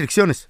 restricciones.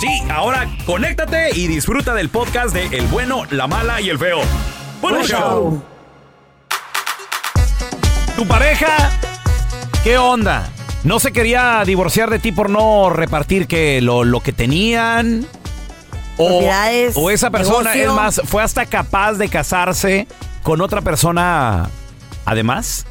Sí, ahora conéctate y disfruta del podcast de El bueno, la mala y el feo. ¡Buen show! Tu pareja, ¿qué onda? ¿No se quería divorciar de ti por no repartir que lo, lo que tenían? O, esa persona, negocio. es más, fue hasta capaz de casarse con otra persona además.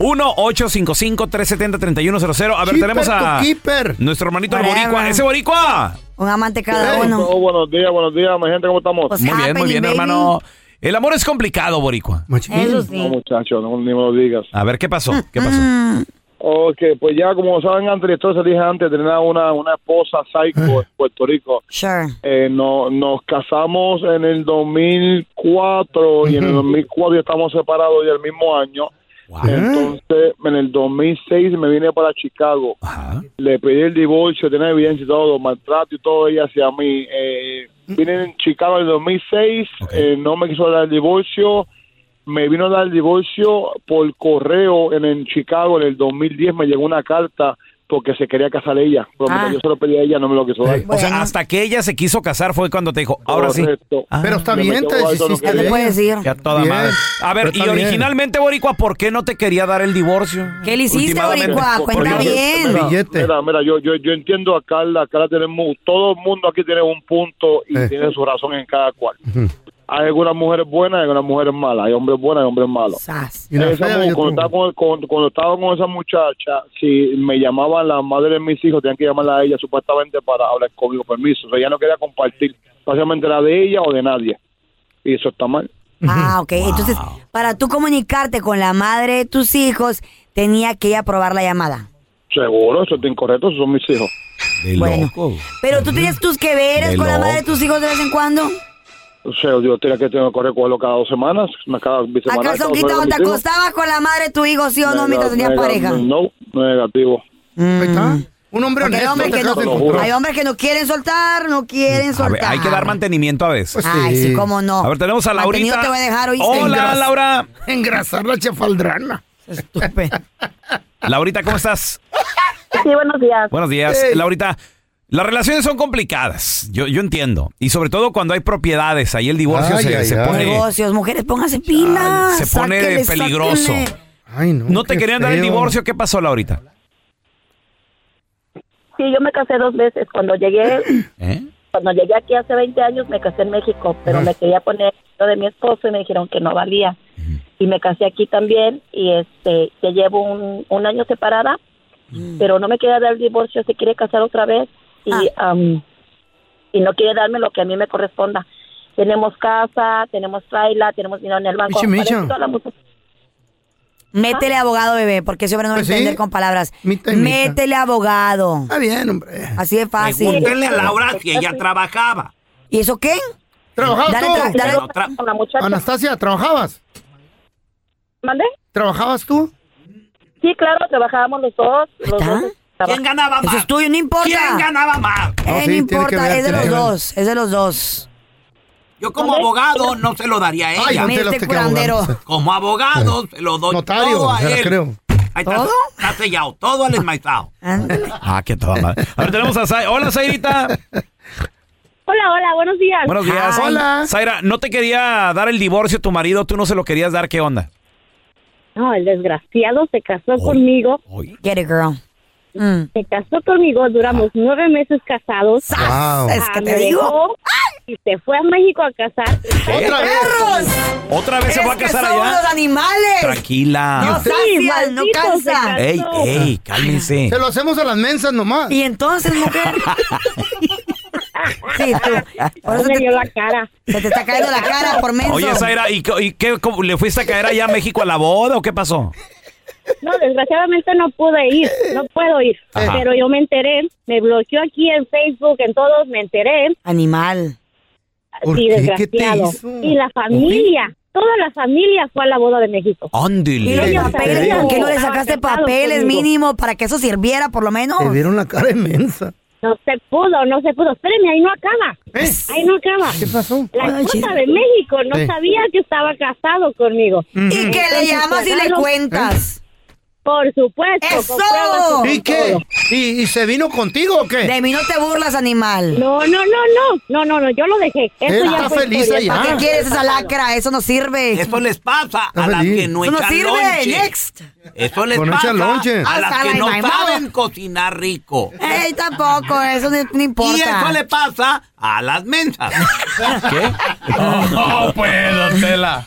1-855-370-3100. A ver, tenemos a keeper. nuestro hermanito el boricua. ¡Ese boricua! Un amante cada Hey. uno. Oh, buenos días, buenos días, mi gente, ¿cómo estamos? Pues Muy bien, muy bien, baby. hermano. El amor es complicado, boricua. Eso No, sí. muchachos, no, ni me lo digas. A ver, ¿qué pasó? ¿Qué pasó? Mm, Ok, pues ya como saben antes, esto se dije antes, tenía una, una esposa psycho en Puerto Rico. sure. Eh, no, nos casamos en el 2004 y en el 2004 ya estamos separados y el mismo año. Wow. Entonces, en el 2006 me vine para Chicago. Ajá. Le pedí el divorcio, tenía evidencia y todo, maltrato y todo ella hacia mí. Eh, vine en Chicago en el 2006, Ok. eh, no me quiso dar el divorcio. Me vino a dar el divorcio por correo en, en Chicago en el 2010. Me llegó una carta porque se quería casar ella. Pero Ah. yo se lo pedí a ella, no me lo quiso dar. O sea, hasta que ella se quiso casar fue cuando te dijo, ahora sí. Correcto. Ah, Pero está bien, te algo deshiciste lo ¿Qué que de te puedes ella. decir? ya toda Bien. madre. A ver, Pero y bien. originalmente, Boricua, ¿por qué no te quería dar el divorcio? ¿Qué le hiciste. Boricua? ¿Por- Cuenta bien. Mira, Billete. mira, mira, yo, yo, yo entiendo a Carla, Carla tenemos, todo el mundo aquí tiene un punto y Eh. tiene su razón en cada cual. Ujú. Hay algunas mujeres buenas y algunas mujeres malas, hay hombres buenos y hombres malos. Sas. Y la Esa fea, mu- yo cuando, estaba con, con- cuando estaba con esa muchacha, si me llamaban la madre de mis hijos, tenían que llamarla a ella supuestamente para hablar conmigo, permiso. O sea, ella no quería compartir, básicamente era de ella o de nadie. Y eso está mal. Ah, ok. Entonces, para tú comunicarte con la madre de tus hijos, tenía que ella aprobar la llamada. Seguro, eso está incorrecto, esos son mis hijos. De Bueno. loco. Pero tú tenías tus que veres De con la madre de tus hijos de vez en cuando. O sea, yo tenía que tener que correr cogerlo cada dos semanas, cada bisemana. ¿Acaso, cada dos Quita, semanas te acostabas con la madre de tu hijo, sí o no, Nega- mientras tenías nega- pareja? No, negativo. Ahí está. Un hombre Porque hay honesto. hombres, que no, Te lo juro. hay hombres que no quieren soltar, no quieren A ver, soltar. hay que dar mantenimiento a veces. Pues Ay, sí, cómo no. A ver, tenemos a Mantenido Laurita. te voy a dejar, ¿oíste? Hola, Engras- Laura. Engrasar la chefaldrana. Estúpido. Laurita, ¿cómo estás? Sí, buenos días. Buenos días. Hey. Laurita, las relaciones son complicadas. Yo, yo entiendo. Y sobre todo cuando hay propiedades. Ahí el divorcio Ay, se, ay, se ay. pone... Negocios, mujeres, pónganse pilas. Se pone Sáquenle, peligroso. sáquenle. Ay, no. ¿No te qué querían dar el feo. divorcio? ¿Qué pasó, Laurita? Sí, yo me casé dos veces. Cuando llegué, ¿Eh? cuando llegué aquí hace 20 años, me casé en México, pero me quería poner lo de mi esposo y me dijeron que no valía. Y me casé aquí también y este, ya llevo un, un año separada, pero no me quería dar el divorcio, se quiere casar otra vez y, am, y no quiere darme lo que a mí me corresponda. Tenemos casa, tenemos traila, tenemos dinero en el banco. Michi. Métele abogado, bebé, porque ese hombre no va a Pues sí. entender con palabras. Mita. Métele abogado. Está bien, hombre. Así de fácil. Pregúntenle a Laura si ella trabajaba. ¿Y eso qué? ¿Trabajabas Dale, tú? tra- dale. Pero con la muchacha. Anastasia, ¿trabajabas? ¿Mande? ¿Trabajabas tú? Sí, claro, trabajábamos los dos. Los ¿Está? dos traba- ganaba Eso es tuyo, no importa. ganaba más? No, sí, importa, ver, es de los dos, es de los dos. Yo como abogado no se lo daría a Ay, Mira Tela, este curandero. Como abogado se lo doy Notario, la creo. Ahí ¿Todo? está sellado, todo al enmaizado. Ándale. Ah, qué toda madre. A ver, tenemos a Zaira. Hola, Zairita. Hola, hola, buenos días. Buenos días. Hi. Hola. Zaira, ¿no te quería dar el divorcio tu marido? ¿Tú no se lo querías dar? ¿Qué onda? No, el desgraciado se casó conmigo. Get it, girl. Mm. Se casó conmigo, duramos nueve meses casados. Wow. Es que Ah, te me digo. Y se fue a México a casar. Otra vez. ¡Perros! ¿Otra vez se fue a casar allá? los animales. Tranquila. No Sí, no casó. Ey, ey, cálmense. Se lo hacemos a las mensas nomás. Y entonces, mujer. Sí, tú. Por eso me te- dio la cara. se te está cayendo la cara por menso. Oye, Zaira, ¿y, y qué, cómo, le fuiste a caer allá a México a la boda o qué pasó? No, desgraciadamente no pude ir, no puedo ir. Ajá. Pero yo me enteré, me bloqueó aquí en Facebook, en todos, me enteré. Animal. ¿Por Sí, qué? ¿Qué te desgraciado. hizo? Y la familia, toda la familia fue a la boda de México. Ándale. ¿por qué no le sacaste papeles conmigo. mínimo para que eso sirviera por lo menos? Te vieron la cara inmensa. No se pudo, no se pudo. Espéreme, ahí no acaba. ¿Eh? Ahí no acaba. ¿Qué pasó? La esposa de México no sabía que estaba casado conmigo. ¿Y que le llamas y le cuentas? Por supuesto. ¡Eso! y ¿Y con qué? ¿Y, y se vino contigo o qué? De mí no te burlas, animal. No, no, no, no. No, no, no, yo lo dejé. Eso Él ya está fue feliz allá. ¿Para qué quieres esa lacra? Eso no sirve. Eso les pasa a las que no Eso no sirve. lonche. Next. Eso les pasa a las que no saben cocinar rico. Ey, tampoco. Eso no, no importa. Y eso le pasa a las mensas. No puedo, Tela.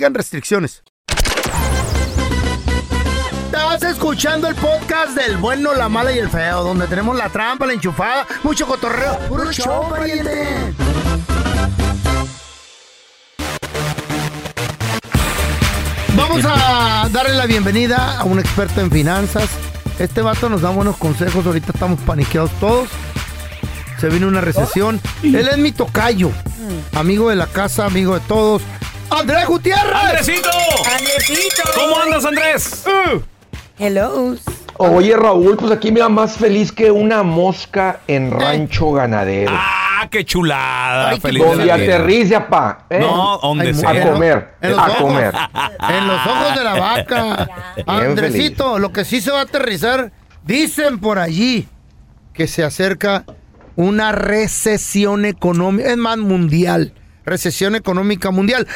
aplican restricciones. Estás escuchando el podcast del bueno, la mala y el feo, donde tenemos la trampa, la enchufada, mucho cotorreo. ¡Puro show, pariente! Vamos a darle la bienvenida a un experto en finanzas. Este vato nos da buenos consejos. Ahorita estamos paniqueados todos. Se viene una recesión. Él es mi tocayo. Amigo de la casa, amigo de todos. ¡Andrés Gutiérrez! ¡Andresito! Andresito. ¿Cómo andas, Andrés? Hello. Oye, Raúl, pues aquí me va más feliz que una mosca en rancho ganadero. ¡Ah, qué chulada! Ay, qué Feliz de Donde la vida. aterrice, apá. ¿eh? No, donde sea. A comer, En los a ojos. comer. En los ojos de la vaca. Andresito, lo que sí se va a aterrizar, dicen por allí que se acerca una recesión económica, es más mundial, recesión económica mundial.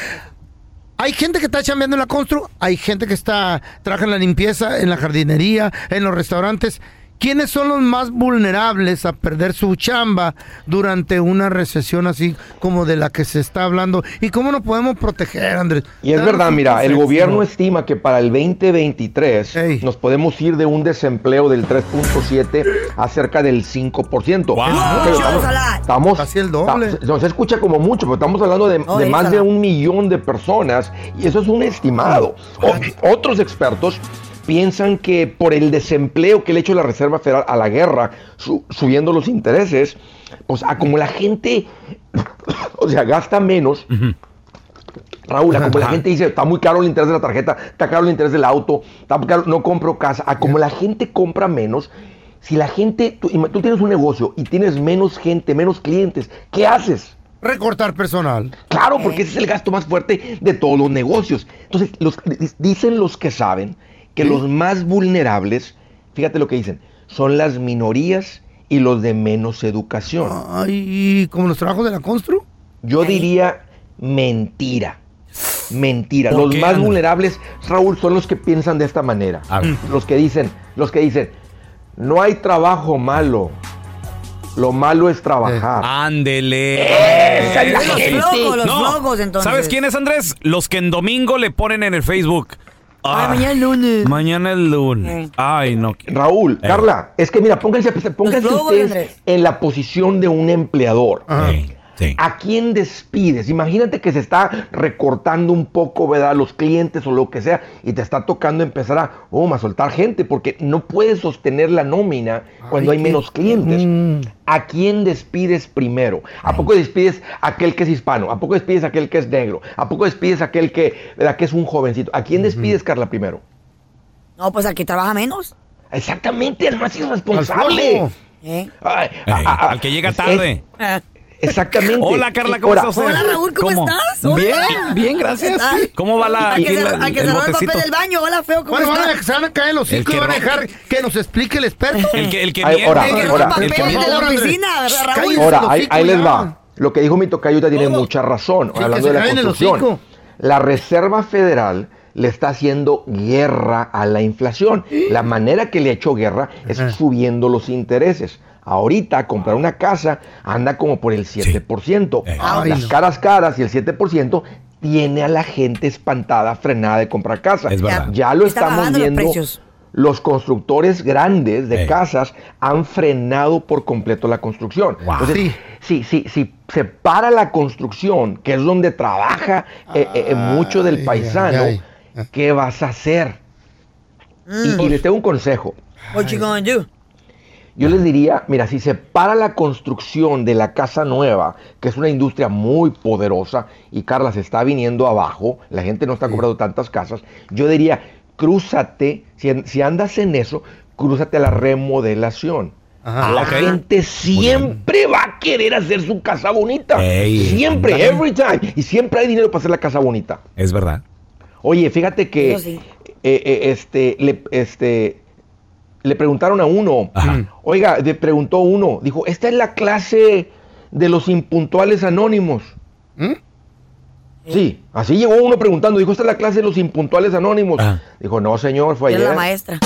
Hay gente que está chambeando en la constru, hay gente que está trabaja en la limpieza, en la jardinería, en los restaurantes. ¿Quiénes son los más vulnerables a perder su chamba durante una recesión así como de la que se está hablando? ¿Y cómo nos podemos proteger, Andrés? Y es verdad, mira, el gobierno estima que para el 2023 Ey. nos podemos ir de un desempleo del 3.7 a cerca del 5%. Wow. Pero ojalá. estamos Casi el doble. No se escucha como mucho, pero estamos hablando de, No, de más de un millón de personas y eso es un estimado. O- otros expertos piensan que por el desempleo que le ha hecho la Reserva Federal a la guerra, su- subiendo los intereses, pues a como la gente, o sea, gasta menos, Raúl, a como la gente dice, está muy caro el interés de la tarjeta, está caro el interés del auto, está caro, no compro casa, a como la gente compra menos, si la gente, tú, tú tienes un negocio y tienes menos gente, menos clientes, ¿qué haces? Recortar personal. Claro, porque ese es el gasto más fuerte de todos los negocios. Entonces, los, dicen los que saben que los más vulnerables, fíjate lo que dicen, son las minorías y los de menos educación. Ay, como los trabajos de la constru. Yo diría mentira. Mentira. ¿Por Los qué, más vulnerables, Raúl, son los que piensan de esta manera. Los que dicen, los que dicen, no hay trabajo malo. Lo malo es trabajar. Ándele. Esa es la Los flojos, los No, flojos, entonces. ¿Sabes quién es, Andrés? Los que en domingo le ponen en el Facebook. Ay, Ah, mañana es lunes. Mañana es lunes. Ay, no. Raúl, Eh. Carla, es que mira, pónganse, pónganse flojos, ustedes Andrés. en la posición de un empleador. Ajá. Sí, sí. ¿A quién despides? Imagínate que se está recortando un poco, ¿verdad? Los clientes o lo que sea, y te está tocando empezar a, oh, a soltar gente, porque no puedes sostener la nómina cuando hay qué- menos clientes. ¿A quién despides primero? ¿A poco despides a aquel que es hispano? ¿A poco despides a aquel que es negro? ¿A poco despides a aquel que, ¿verdad? que es un jovencito? ¿A quién despides, Carla, primero? No, pues al que trabaja menos. Exactamente, el más irresponsable. Al ¿Eh? Ay, Ey, a- a- al que llega es- tarde. Es- exactamente. Hola, Carla, ¿cómo Ahora, está usted? Hola, Raúl, ¿cómo, estás? Hola. Bien, bien, gracias. ¿Cómo va la, Al que, se, la- al que el papel del baño. Hola, feo, ¿cómo Bueno, van a, estás? se van a caer los cinco y van a dejar que nos explique el experto. El que, el que Ay, ahora, El que ahora, el que- de la oficina. Ahora, ahí, les va. Lo que dijo mi tocayuta tiene Todo. mucha razón. que hablando se de la construcción. La Reserva Federal le está haciendo guerra a la inflación. La manera que le ha hecho guerra es subiendo los intereses. Ahorita comprar una casa anda como por el 7%. Eh. Ay, Las no. caras caras y el 7% tiene a la gente espantada, frenada de comprar casa. Es verdad. Ya lo Está estamos los viendo. Los constructores grandes de Eh. casas han frenado por completo la construcción. Wow. Entonces, Sí. si, si, si se para la construcción, que es donde trabaja eh, eh, mucho del paisano, ay, ay. ¿qué vas a hacer? Y, y les tengo un consejo. What you gonna do? Yo les diría, mira, si se para la construcción de la casa nueva, que es una industria muy poderosa, y Carla se está viniendo abajo, la gente no está comprando tantas casas, yo diría, crúzate, si, si andas en eso, crúzate a la remodelación. Ajá. la gente siempre va a querer hacer su casa bonita. Ey, siempre, every time. Y siempre hay dinero para hacer la casa bonita. Es verdad. Oye, fíjate que Eso sí. eh, eh, este, le, este, le preguntaron a uno, Ajá. oiga, le preguntó uno, dijo, esta es la clase de los impuntuales anónimos. ¿Mm? Sí, así llegó uno preguntando, dijo, esta es la clase de los impuntuales anónimos. Ah. Dijo, no, señor, fue ayer. la maestra.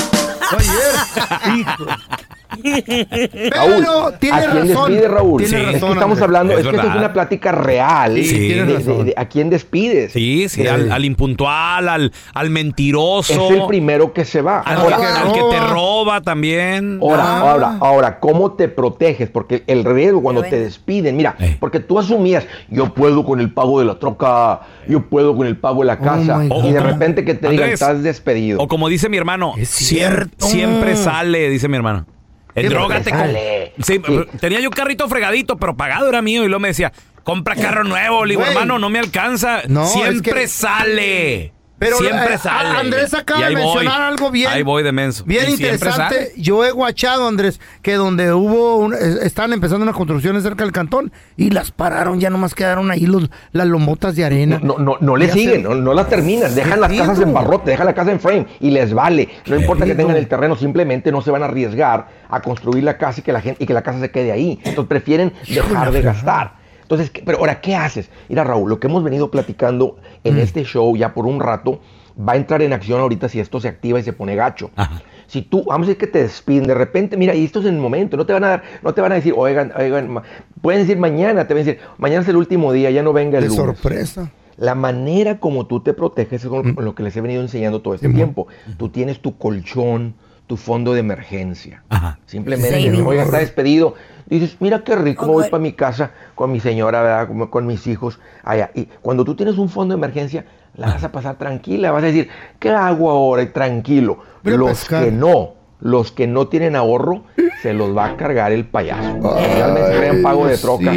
Ayer. Raúl, Pero tiene ¿a quién razón. despide, Raúl? Tiene Sí. es que estamos hablando, Es es, que esto es una plática real Sí, Sí. tienes de, razón. de- de a quién despides. Sí, sí, al, al impuntual, al, al mentiroso. Es el primero que se va. Al, Ahora, que, al que te roba. también. Ahora, Ah. ahora, ahora, ¿cómo te proteges? Porque el riesgo cuando te despiden, mira, Eh. porque tú asumías, yo puedo con el pago de la troca, yo puedo con el pago de la casa, my y de repente que te digan, Andrés, estás despedido. O como dice mi hermano, Es siempre, cierto. siempre sale, dice mi hermano. El Siempre drogate con- sale. Sí, Sí. tenía yo un carrito fregadito, pero pagado era mío. Y luego me decía, compra carro nuevo. Le digo, hermano, no me alcanza. No, siempre es que- sale. Pero siempre eh, sale. Andrés acaba de voy. mencionar algo bien. Ahí voy de menso. Bien Y interesante. Yo he guachado, Andrés, que donde hubo, un- están empezando unas construcciones cerca del cantón y las pararon, ya nomás quedaron ahí los, las lomotas de arena. No, no, no le siguen, no, no las terminan, dejan las ¿Qué casas en barrote, dejan la casa en frame y les vale. No importa que tengan el terreno, simplemente no se van a arriesgar a construir la casa y que la gente y que la casa se quede ahí. Entonces prefieren dejar de gastar. Entonces, ¿qué- pero ahora, ¿qué haces? Mira, Raúl, lo que hemos venido platicando en Mm. este show ya por un rato va a entrar en acción ahorita si esto se activa y se pone gacho. Ajá. Si tú, vamos a decir que te despiden, de repente, mira, y esto es en el momento, no te van a dar, no te van a decir, oigan, oigan, ma-". pueden decir mañana, te van a decir, mañana es el último día, ya no venga el de lunes. sorpresa. La manera como tú te proteges es con con lo que les he venido enseñando todo este tiempo. Tú tienes tu colchón, tu fondo de emergencia. Ajá. Simplemente, Saving. oiga, está despedido. Dices, mira qué rico, me voy para mi casa con mi señora, ¿verdad? Con, con mis hijos allá. Y cuando tú tienes un fondo de emergencia, la vas a pasar tranquila. Vas a decir, ¿qué hago ahora? Y Tranquilo. Voy a Los pescar. que no, los que no tienen ahorro, se los va a cargar el payaso. Realmente traen pago de troca.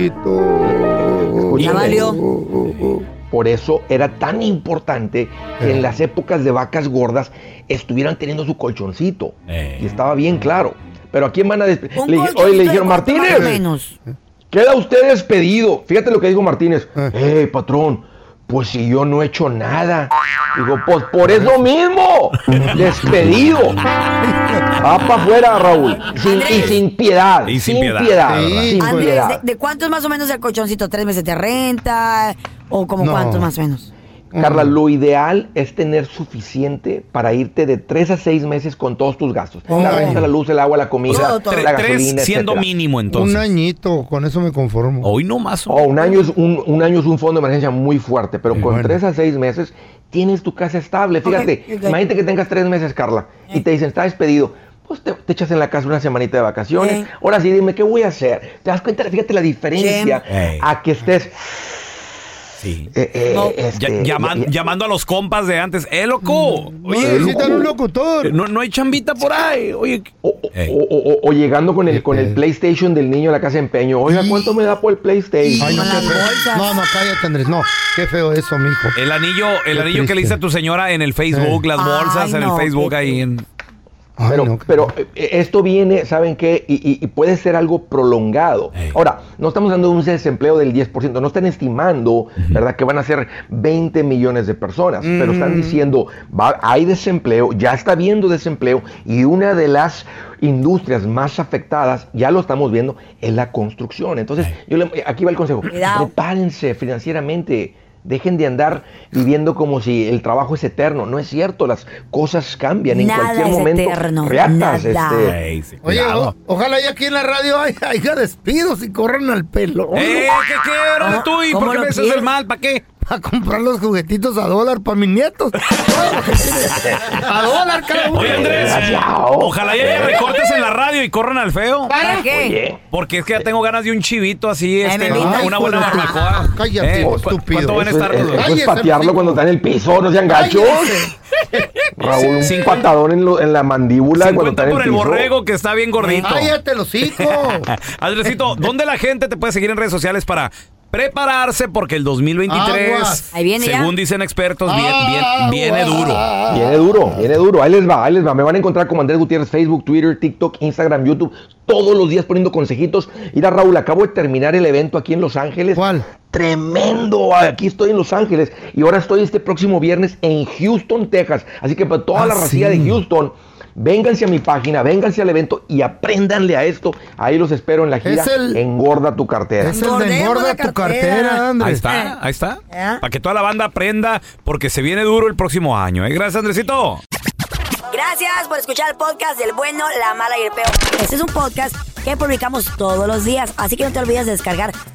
Ya valió. Por eso era tan importante que en las épocas de vacas gordas estuvieran teniendo su colchoncito. Eh. Y estaba bien claro. Pero ¿a quién van a despedir? Le, hoy le dijeron, Martínez, menos. queda usted despedido. Fíjate lo que dijo Martínez. Eh. Eh, patrón, pues si yo no he hecho nada. Digo, pues por eso mismo, despedido. Va para afuera, Raúl. Sin- y sin piedad. Y sin sin piedad, piedad. ¿verdad? sin Andrés, piedad. ¿de, de cuánto es más o menos el colchoncito? ¿Tres meses de renta? ¿O como No. cuánto más o menos? Carla, lo ideal es tener suficiente para irte de tres a seis meses con todos tus gastos. Oh. La renta, la luz, el agua, la comida, Todo, todo. la gasolina, tres siendo etcétera. mínimo, entonces. Un añito, con eso me conformo. Hoy no más. Oh, un año es un, un año es un fondo de emergencia muy fuerte, pero con bueno. tres a seis meses tienes tu casa estable. Fíjate, imagínate que tengas tres meses, Carla, y te dicen, está despedido. Pues te, te echas en la casa una semanita de vacaciones. Ahora sí, dime, ¿qué voy a hacer? ¿Te das cuenta? Fíjate la diferencia a que estés... Sí. eh, eh, No. Ya- este, llaman- ya- ya- llamando a los compas de antes. ¡Eh, loco! Oye, Oye, necesitan un locutor. no, no hay chambita por ahí. Oye, O, o- Ey. o- o- o llegando con el, con el PlayStation del niño a la casa de empeño. Oiga, ¿cuánto me da por el PlayStation? Ay, no, no, no, cállate, Andrés. No, qué feo eso, mijo. el anillo, el Qué anillo que le hice a tu señora en el Facebook, Eh. las Ay, bolsas en el Facebook qué ahí en. Ay, pero, no. pero eh, esto viene, ¿saben qué? Y, y- y puede ser algo prolongado. Ahora, no estamos dando un desempleo del 10%, no están estimando, ¿verdad?, que van a ser 20 millones de personas, pero están diciendo, va, hay desempleo, ya está habiendo desempleo, y una de las industrias más afectadas, ya lo estamos viendo, es la construcción. Entonces, yo le- aquí va el consejo, Cuidado. prepárense financieramente. Dejen de andar viviendo como si el trabajo es eterno. No es cierto, las cosas cambian en Nada cualquier es momento. eterno, reatas, nada. este, Ey, sí, Oye, o- ojalá y aquí en la radio hay- haya despidos y corran al pelo. ¡Eh, qué quiero ¿Cómo- tú! ¿Y por qué me haces el mal? ¿Para qué? Para comprar los juguetitos a dólar para mis nietos. a dólar cada uno. Oye, Andrés, ojalá ya haya recortes en la radio y corran al feo. ¿Para qué? Porque es que ya tengo ganas de un chivito así, Ay, este, me una, buena barbacoa. Cállate, Eh, ¿cu- estúpido. ¿Cuánto van a eso es, estar? es- los- eso es patearlo cuando está en el piso, no sean gachos. Raúl, un Sí, patadón en, lo- en la mandíbula cuando 50 está en el por el piso. borrego que está bien gordito. Cállate los hijos. Andresito, ¿dónde la gente te puede seguir en redes sociales para prepararse? Porque el 2023, Aguas. Ahí viene ya. según dicen expertos, bien, bien, viene duro. Viene duro, viene duro. Ahí les va, ahí les va. Me van a encontrar como Andrés Gutiérrez, Facebook, Twitter, TikTok, Instagram, YouTube. Todos los días poniendo consejitos. Mira, Raúl, acabo de terminar el evento aquí en Los Ángeles. ¿Cuál? Tremendo. Aquí estoy en Los Ángeles. Y ahora estoy este próximo viernes en Houston, Texas. Así que para toda Ah, la racía sí. de Houston, vénganse a mi página, vénganse al evento y apréndanle a esto. Ahí los espero en la gira. Es el- Engorda tu cartera. Es el de engorda tu cartera. Andrés. Ahí está, ahí está. ¿Ya? Para que toda la banda aprenda, porque se viene duro el próximo año. ¿eh? Gracias, Andresito. Gracias por escuchar el podcast del bueno, la mala y el peor. Este es un podcast que publicamos todos los días, así que no te olvides de descargar